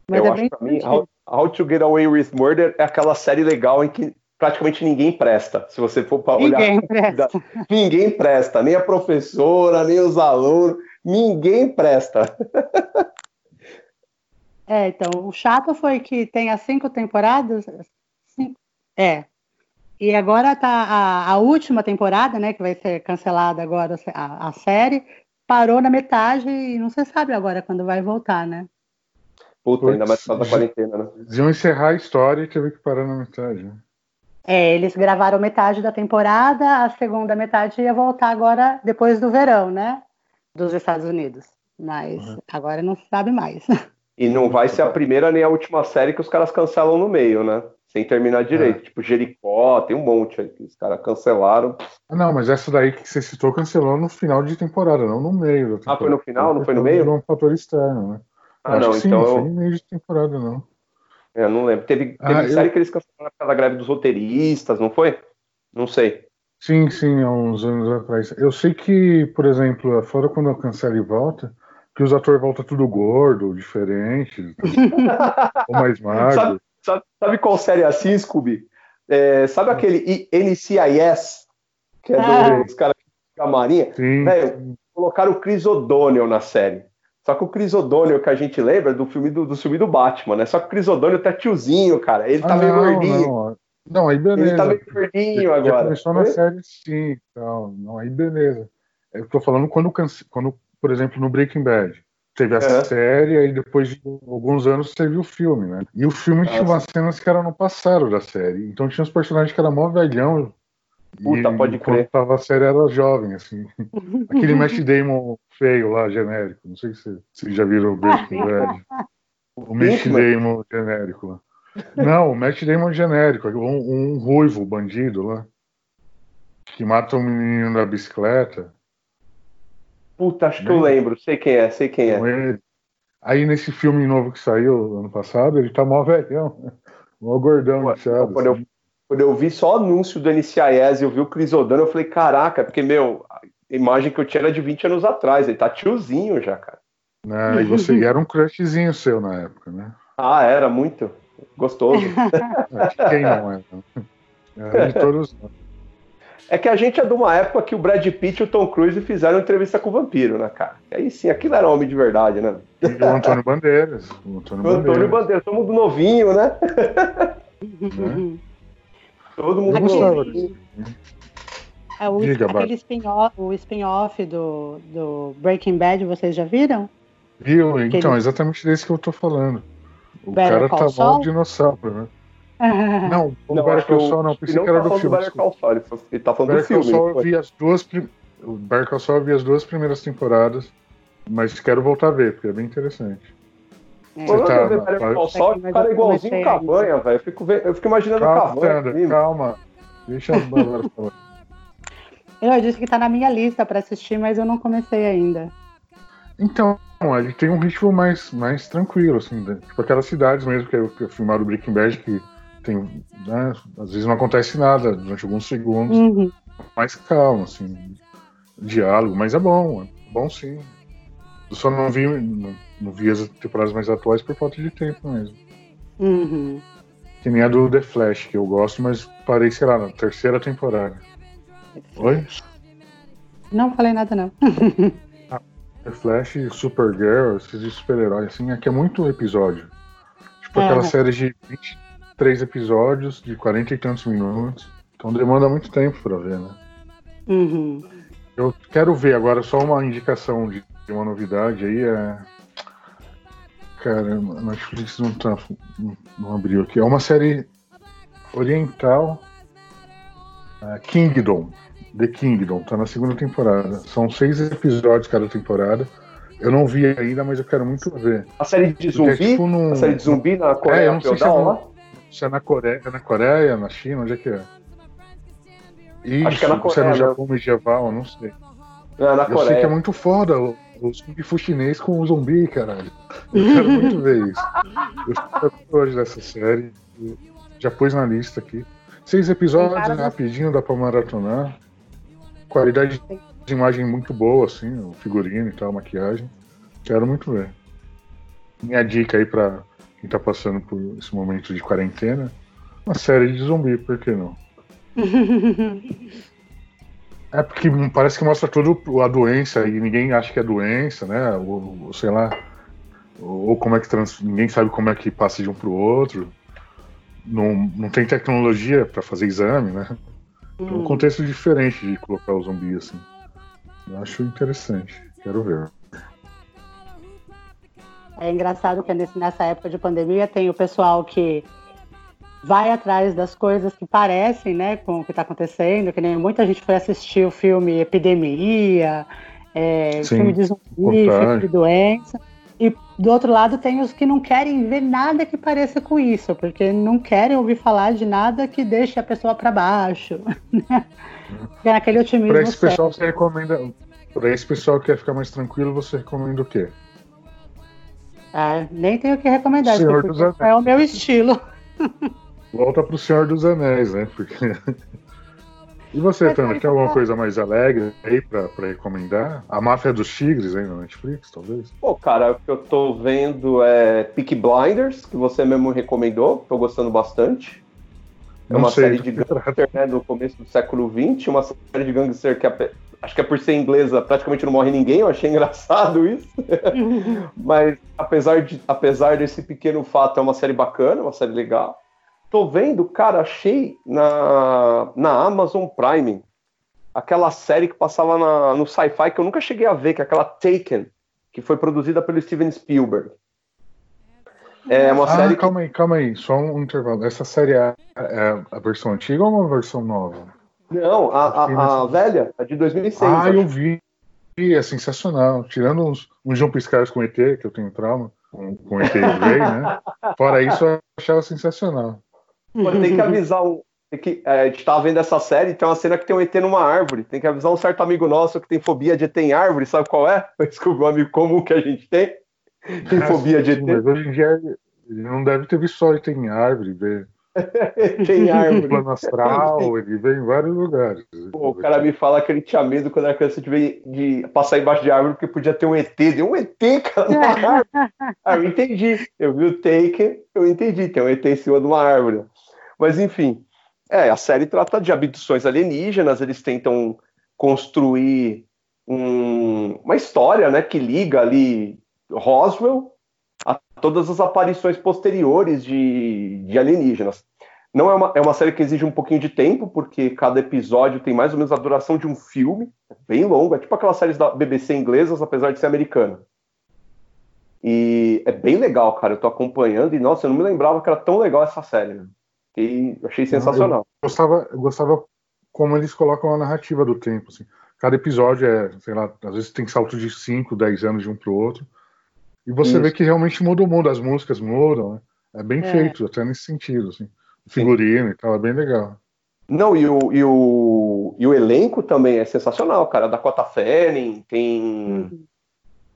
Mas eu é acho pra mim. How, How to Get Away with Murder é aquela série legal em que praticamente ninguém presta. Se você for para olhar. Ninguém presta. (laughs) Ninguém presta, nem a professora, nem os alunos, ninguém presta. (laughs) É, então, o chato foi que tem as cinco temporadas. Cinco, é. E agora tá a, a última temporada, né? Que vai ser cancelada agora a, a série. Parou na metade e não se sabe agora quando vai voltar, né? Puta, ainda mais por da quarentena, né? Eles iam encerrar a história e teve que parar na metade. né? É, eles gravaram metade da temporada, a segunda metade ia voltar agora depois do verão, né? Dos Estados Unidos. Mas agora não se sabe mais. E não vai ser a primeira nem a última série que os caras cancelam no meio, né? Sem terminar direito. Tipo, Jericó, tem um monte aí que os caras cancelaram. Ah, não, mas essa daí que você citou cancelou no final de temporada, não no meio da temporada. Ah, foi no final? Não foi no meio? de um fator externo, né? Ah, não, sim, então não foi eu, no meio de temporada, não. eu não lembro. Teve, teve Ah, eu- série que eles cancelaram da greve dos roteiristas, não foi? Não sei. Sim, sim, há uns anos atrás. Eu sei que, por exemplo, fora quando cancela e volta, que os atores voltam tudo gordo, diferente, (laughs) ou mais magro. Sabe, sabe, sabe qual série é assim, Scooby? É, sabe aquele I- NCIS? Que é Ah. dos caras da Marinha? Sim, Velho, colocaram o Chris O'Donnell na série. Só que o Chris O'Donnell que a gente lembra é do filme do, do filme do Batman, né? Só que o Chris O'Donnell tá tiozinho, cara. Ele tá Ah, meio não, gordinho. Não, não, aí beleza. Ele tá meio gordinho Já agora. começou na série, sim. Então, não, aí beleza. Eu tô falando quando, quando, por exemplo, no Breaking Bad. Teve a Aham. série, aí depois de alguns anos teve o filme, né? E o filme tinha Ah, umas cenas que eram no passado da série. Então tinha os personagens que eram mó velhão. Puta, e pode quando crer. tava a série era jovem, assim. (laughs) Aquele Matt Damon feio lá, genérico. Não sei se vocês já viram o Breaking (laughs) Bad. O Matt? Damon genérico lá. Não, o Matt Damon genérico. Um, um ruivo bandido lá. Que mata um menino da bicicleta. Puta, acho que eu Lembra? lembro. Sei quem é, sei quem é. ele. Aí nesse filme novo que saiu ano passado, ele tá mó velhão. (laughs) Mó gordão, Pô, quando eu- assim. Quando eu vi só o anúncio do NCIS e eu vi o Chris O'Donnell, eu falei, caraca, porque, meu, a imagem que eu tinha era de 20 anos atrás. Ele tá tiozinho já, cara. Né? E você era um crushzinho seu na época, né? Ah, era muito. Gostoso. (laughs) Quem não é? é de todos É que a gente é de uma época que o Brad Pitt e o Tom Cruise fizeram entrevista com o vampiro, né, cara? Aí sim, aquilo era homem de verdade, né? E o Antônio Bandeiras. O Antônio, o Antônio Bandeiras. Bandeiras, todo mundo novinho, né? Né? (laughs) Todo mundo novinho. É, o, Diga, aquele spin-off, o spin-off do, do Breaking Bad, vocês já viram? Viu? Então, Aquele- é exatamente desse que eu tô falando. O Better cara Call tá Saul? mal dinossauro, né? Não, o Não, Better Call o- Saul não, pensei que era tá do filme. Better Call Saul, ele, tá falando do Better Call filme. Saul eu vi as duas prim- o Better Call Saul eu vi as duas primeiras temporadas, mas quero voltar a ver, porque é bem interessante. É. Você eu tá- ver Better Call Saul, o cara é eu igualzinho o Cavanha, velho. Eu fico, ve- eu fico imaginando o Calma, Cavanha. Sandra, assim, calma. Deixa Bárbara falar. Eu disse que tá na minha lista pra assistir, mas eu não comecei ainda. Então, ele tem um ritmo mais, mais tranquilo, assim, né? tipo aquelas cidades mesmo que eu, que eu filmaram o Breaking Bad, que tem, né, às vezes não acontece nada durante alguns segundos, Uhum. mais calmo, assim, diálogo, mas é bom, é bom sim. Eu só não vi, não, não vi as temporadas mais atuais por falta de tempo mesmo. Uhum. Que nem a do The Flash, que eu gosto, mas parei, sei lá, na terceira temporada. Oi? Não falei nada, não. (laughs) The Flash, Supergirl, esses super-heróis, assim, aqui é muito episódio. Tipo É. aquela série de 23 episódios, de 40 e tantos minutos. Então demanda muito tempo pra ver, né? Uhum. Eu quero ver agora só uma indicação de, de uma novidade aí é. Cara, a Netflix não, tá, não, abriu aqui. É uma série oriental. é, Kingdom. The Kingdom, tá na segunda temporada. São seis episódios cada temporada. Eu não vi ainda, mas eu quero muito ver. A série de Porque é zumbi? tipo num- A série de zumbi na É, eu Coreia não sei se é, lá? Se é na Coreia, é na Coreia, na China, onde é que é? Isso, Acho que é na se é Coreia, no né? Japão medieval, eu não sei. Não, é na Eu sei que é Coreia. muito foda o, o Kung Fu chinês com o zumbi, caralho. Eu quero muito ver isso. Eu estou até hoje dessa série. Já pus na lista aqui. Seis episódios, várias- rapidinho, dá pra maratonar. Qualidade de imagem muito boa, assim, o figurino e tal, a maquiagem. Quero muito ver. Minha dica aí pra quem tá passando por esse momento de quarentena. Uma série de zumbi, por que não? (laughs) É porque parece que mostra tudo a doença e ninguém acha que é doença, né? Ou, ou sei lá. Ou, como é que trans... ninguém sabe como é que passa de um pro outro. Não, não tem tecnologia para fazer exame, né? É um Hum. contexto diferente de colocar o zumbi assim. Eu acho interessante. Quero ver. É engraçado que nesse- nessa época de pandemia tem o pessoal que vai atrás das coisas que parecem, né, com o que está acontecendo, que nem muita gente foi assistir o filme Epidemia, é, Sim, filme de zumbi, filme de doença. E do outro lado tem os que não querem ver nada que pareça com isso, porque não querem ouvir falar de nada que deixe a pessoa para baixo. (laughs) né? É aquele otimismo Para esse pessoal você recomenda. Para esse pessoal que quer ficar mais tranquilo, você recomenda o quê? Ah, nem tenho o que recomendar, Senhor porque dos Anéis. é o meu estilo. Volta pro Senhor dos Anéis, né? Porque... E você, Mas aí tem alguma coisa mais alegre aí pra, pra recomendar? A Máfia dos Tigres aí na Netflix, talvez? Pô, cara, o que eu tô vendo é Peak Blinders, que você mesmo recomendou, tô gostando bastante. É Não uma sei série de gangster, né, do começo do século XX, uma série de gangster que acho que é por ser inglesa, praticamente não morre ninguém, eu achei engraçado isso. (laughs) Mas apesar, de, apesar desse pequeno fato, é uma série bacana, uma série legal. Tô vendo, cara, achei na, na Amazon Prime aquela série que passava na- no sci-fi que eu nunca cheguei a ver, que é aquela Taken, que foi produzida pelo Steven Spielberg. É uma Ah, série que calma aí, calma aí, só um intervalo. Essa série é, é a versão antiga ou uma versão nova? Não, a, a, a velha, a de 2006. Ah, acho. eu vi. É sensacional. Tirando uns, uns João Piscares com ET, que eu tenho trauma, com, com ET Ray, né? (laughs) Fora isso, eu achava sensacional. Pô, tem que avisar um. que- é, a gente tava vendo essa série, tem uma cena que tem um ET numa árvore. Tem que avisar um certo amigo nosso que tem fobia de ET em árvore, sabe qual é? (laughs) Desculpa, um amigo comum que a gente tem. Tem fobia de ET. Mas hoje em dia ele não deve ter visto só ET em árvore, ver (laughs) tem árvore. Plano astral, (laughs) ele vem em vários lugares. Pô, o cara me fala que ele tinha medo quando era criança de, ver, de passar embaixo de árvore porque podia ter um ET. Deu um ET, cara, (laughs) ah, eu entendi. Eu vi o Taken, eu entendi. Tem um ET em cima de uma árvore. Mas, enfim. É, a série trata de abduções alienígenas, eles tentam construir um, uma história né, que liga ali Roswell todas as aparições posteriores de, de alienígenas. Não é uma, é uma série que exige um pouquinho de tempo, porque cada episódio tem mais ou menos a duração de um filme, é bem longo, é tipo aquelas séries da BBC inglesas, apesar de ser americana. E é bem legal, cara. Eu tô acompanhando e, nossa, eu não me lembrava que era tão legal essa série. Né? E achei sensacional. Eu gostava, eu gostava como eles colocam a narrativa do tempo. Assim. Cada episódio é, sei lá, às vezes tem salto de 5, 10 anos de um pro outro. E você Isso. vê que realmente muda o mundo, as músicas mudam, né? É bem é. feito, até nesse sentido, assim. O figurino Sim. e tal, é bem legal. Não, e o, e, o, e o elenco também é sensacional, cara. Dakota Fanning, tem. Uhum.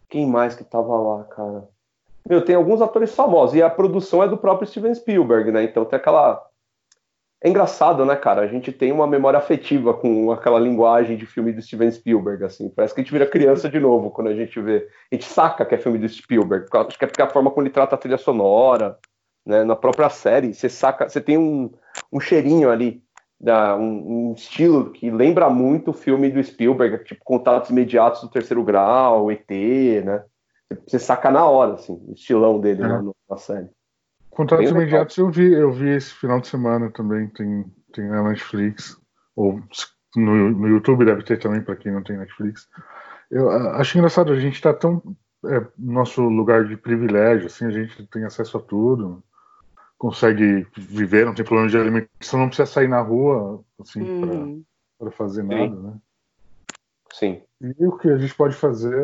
Quem mais que tava lá, cara? Meu, tem alguns atores famosos. E a produção é do próprio Steven Spielberg, né? Então tem aquela é engraçado, né, cara? A gente tem uma memória afetiva com aquela linguagem de filme do Steven Spielberg, assim. Parece que a gente vira criança de novo quando a gente vê. A gente saca que é filme do Spielberg. Acho que é porque a forma como ele trata a trilha sonora, né? Na própria série, você saca, você tem um, um cheirinho ali, da, um, um, estilo que lembra muito o filme do Spielberg, tipo Contatos Imediatos do Terceiro Grau, ET, né? Você saca na hora, assim, o estilão dele é. na série. Contratos imediatos eu vi, eu vi esse final de semana também, tem, tem na Netflix, ou no, no YouTube deve ter também para quem não tem Netflix. Eu acho engraçado, a gente está tão é, nosso lugar de privilégio, assim, a gente tem acesso a tudo, consegue viver, não tem problema de alimentação, não precisa sair na rua, assim, hum. para fazer Sim. nada, né? Sim. E o que a gente pode fazer,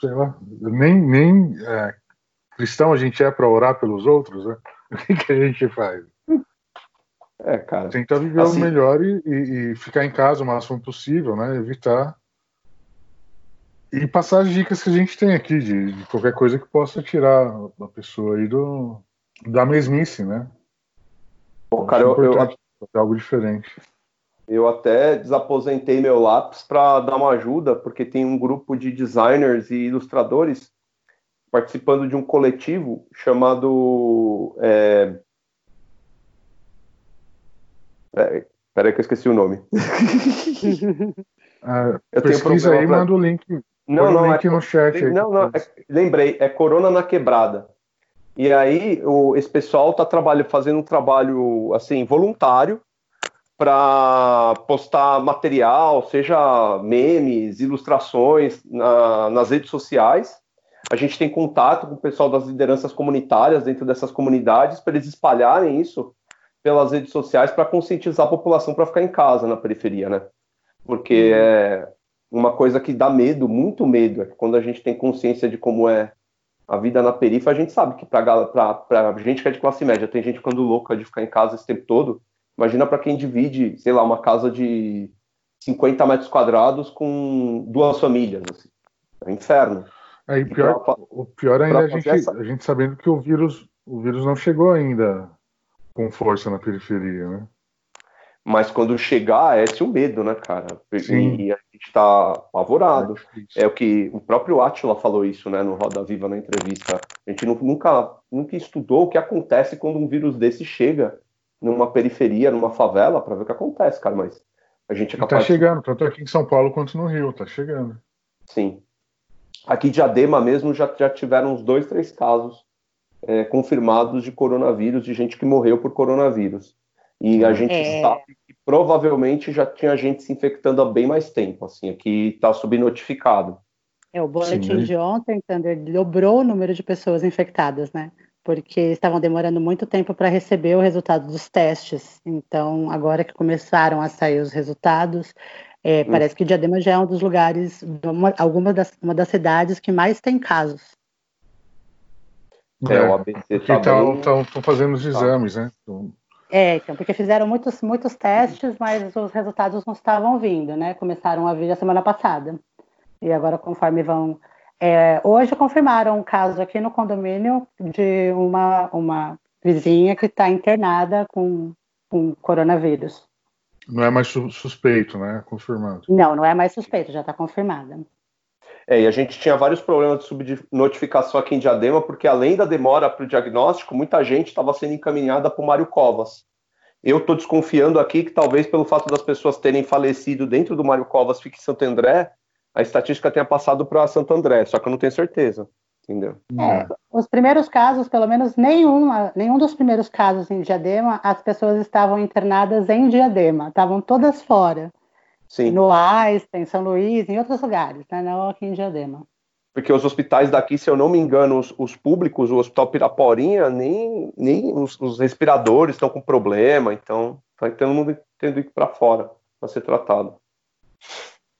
sei lá, nem, nem é, cristão a gente é para orar pelos outros, né? (laughs) O que, que, a gente faz? É, cara. Tentar viver assim, o melhor e, e, e, ficar em casa o máximo possível, né? Evitar. E passar as dicas que a gente tem aqui, de, de qualquer coisa que possa tirar a pessoa aí do, da mesmice, né? Pô, cara, eu, eu, algo diferente. Eu até desaposentei meu lápis para dar uma ajuda, porque tem um grupo de designers e ilustradores participando de um coletivo chamado. É... É, peraí que eu esqueci o nome. (laughs) ah, eu pesquisa aí, pra... manda o link. Não, não, link é... no chat. Aí, não, não, é... lembrei, é Corona na Quebrada. E aí o, esse pessoal está trabalho, fazendo um trabalho assim voluntário para postar material, seja memes, ilustrações na, nas redes sociais a gente tem contato com o pessoal das lideranças comunitárias dentro dessas comunidades para eles espalharem isso pelas redes sociais para conscientizar a população para ficar em casa na periferia, né? Porque uhum. é uma coisa que dá medo, muito medo, é que quando a gente tem consciência de como é a vida na periferia, a gente sabe que para gente que é de classe média, tem gente ficando louca de ficar em casa esse tempo todo. Imagina para quem divide, sei lá, uma casa de 50 metros quadrados com duas famílias. Assim. É um inferno. Aí, pior, o pior ainda é a gente, essa... a gente sabendo que o vírus, o vírus não chegou ainda com força na periferia, né? Mas quando chegar, é esse o medo, né, cara? Sim. E a gente está apavorado. É, é o que o próprio Atila falou isso, né, no Roda Viva na entrevista. A gente nunca, nunca estudou o que acontece quando um vírus desse chega numa periferia, numa favela, para ver o que acontece, cara. Mas a gente é tá capaz. Está chegando, tanto aqui em São Paulo quanto no Rio, tá chegando. Sim. Aqui de Diadema mesmo já, já tiveram uns dois, três casos é, confirmados de coronavírus, de gente que morreu por coronavírus. E a gente é... sabe que provavelmente já tinha gente se infectando há bem mais tempo, assim, aqui está subnotificado. É, o boletim Sim. de ontem, Thunder, dobrou o número de pessoas infectadas, né? Porque estavam demorando muito tempo para receber o resultado dos testes. Então, agora que começaram a sair os resultados, é, hum. Parece que Diadema já é um dos lugares, uma, alguma das, uma das cidades que mais tem casos. É, o ABC Estão tá bem... fazendo os exames, né? É, então, porque fizeram muitos, muitos testes, mas os resultados não estavam vindo, né? Começaram a vir a semana passada. E agora, conforme vão. É, hoje confirmaram um caso aqui no condomínio de uma, uma vizinha que está internada com, com coronavírus. Não é mais suspeito, né? Confirmado. Não, não é mais suspeito, já está confirmada. É, e a gente tinha vários problemas de subnotificação aqui em Diadema, porque além da demora para o diagnóstico, muita gente estava sendo encaminhada para o Mário Covas. Eu estou desconfiando aqui que talvez pelo fato das pessoas terem falecido dentro do Mário Covas fique em Santo André, a estatística tenha passado para Santo André, só que eu não tenho certeza. Entendeu? É, os primeiros casos, pelo menos nenhum, nenhum dos primeiros casos em Diadema, as pessoas estavam internadas em Diadema, estavam todas fora. Sim. No Einstein, em São Luís, em outros lugares, né? não aqui em Diadema. Porque os hospitais daqui, se eu não me engano, os, os públicos, o Hospital Piraporinha, nem, nem os, os respiradores estão com problema, então vai todo mundo tendo que ir para fora para ser tratado.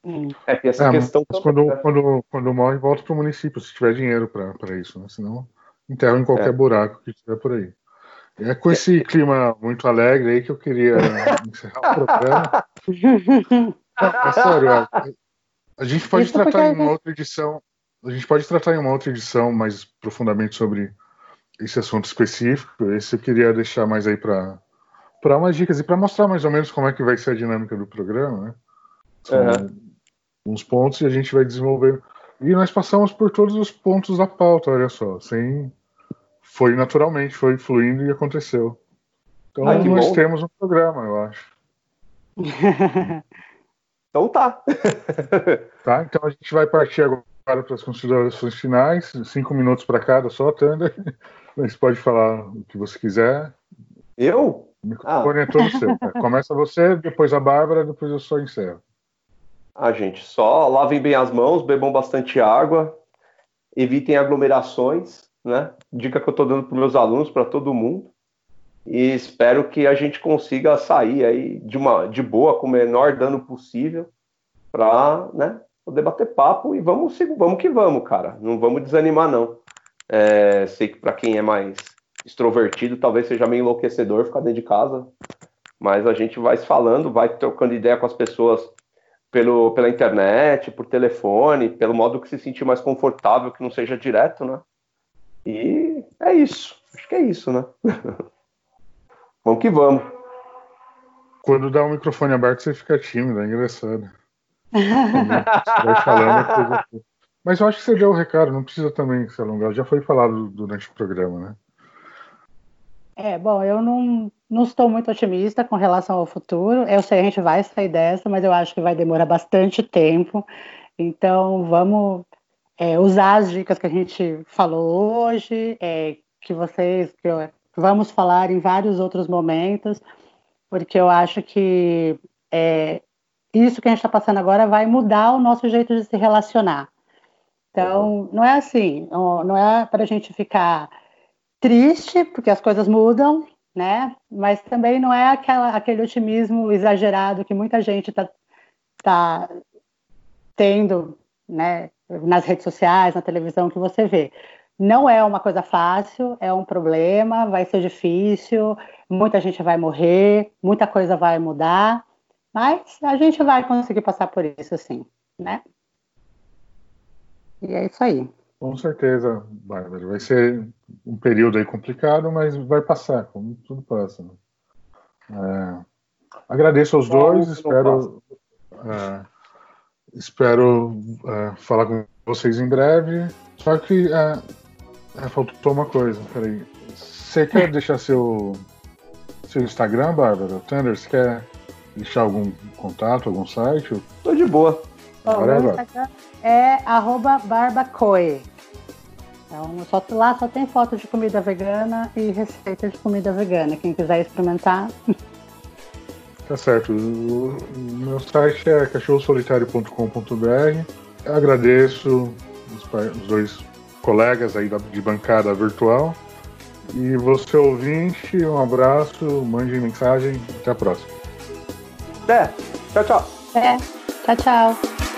Hum. É, e essa é, questão. Mas quando, né? quando, quando morre, volta para o município, se tiver dinheiro para isso, né? Senão enterra em qualquer é. buraco que tiver por aí. É com esse clima muito alegre aí que eu queria (laughs) encerrar o programa. (laughs) é sério, a gente pode isso tratar em uma outra edição. A gente pode tratar em uma outra edição mais profundamente sobre esse assunto específico. Esse eu queria deixar mais aí para para umas dicas e para mostrar mais ou menos como é que vai ser a dinâmica do programa, né? São, uhum uns pontos e a gente vai desenvolver. E nós passamos por todos os pontos da pauta, olha só, sem foi naturalmente, foi fluindo e aconteceu. Então Ai, nós bom. temos um programa, eu acho. (laughs) então tá. (laughs) tá, então a gente vai partir agora para as considerações finais, cinco minutos para cada só, Thunder. (laughs) Você pode falar o que você quiser. Eu? O microfone ah. é todo seu. Começa você, depois a Bárbara, depois eu só encerro. Ah, gente, só lavem bem as mãos, bebam bastante água, evitem aglomerações, né? Dica que eu estou dando para meus alunos, para todo mundo. E espero que a gente consiga sair aí de uma de boa, com o menor dano possível, para, né, poder bater papo e vamos, vamos que vamos, cara. Não vamos desanimar não. É, sei que para quem é mais extrovertido, talvez seja meio enlouquecedor ficar dentro de casa, mas a gente vai se falando, vai trocando ideia com as pessoas pelo, pela internet, por telefone, pelo modo que se sentir mais confortável, que não seja direto, né? E é isso. Acho que é isso, né? (laughs) vamos que vamos. Quando dá o um microfone aberto, você fica tímido, é engraçado. você vai falando. Mas eu acho que você deu o recado, não precisa também se alongar. Já foi falado durante o programa, né? É, bom, eu não, não estou muito otimista com relação ao futuro. Eu sei a gente vai sair dessa, mas eu acho que vai demorar bastante tempo. Então, vamos é, usar as dicas que a gente falou hoje, é, que vocês, que eu, vamos falar em vários outros momentos, porque eu acho que é, isso que a gente está passando agora vai mudar o nosso jeito de se relacionar. Então, não é assim, não é para a gente ficar triste, porque as coisas mudam, né? Mas também não é aquela, aquele otimismo exagerado que muita gente está tá tendo, né? Nas redes sociais, na televisão, que você vê. Não é uma coisa fácil, é um problema, vai ser difícil, muita gente vai morrer, muita coisa vai mudar, mas a gente vai conseguir passar por isso, sim, né? E é isso aí. Com certeza, Bárbara. Vai ser um período aí complicado, mas vai passar, como tudo passa. Né? É, agradeço aos dois, espero, é, espero é, falar com vocês em breve. Só que é, é, faltou uma coisa, peraí. Você quer (laughs) deixar seu, seu Instagram, Bárbara? Thunder, você quer deixar algum contato, algum site? Tô de boa. Bom, meu Instagram é arroba barbacoe. Então, só, lá só tem foto de comida vegana e receita de comida vegana. Quem quiser experimentar. (laughs) Tá certo. O, meu site é cachorrosolitário.com.br. Agradeço os, os, dois colegas aí de bancada virtual. E você ouvinte, um abraço, mande mensagem. Até a próxima. É, tchau, tchau. É, tchau, tchau.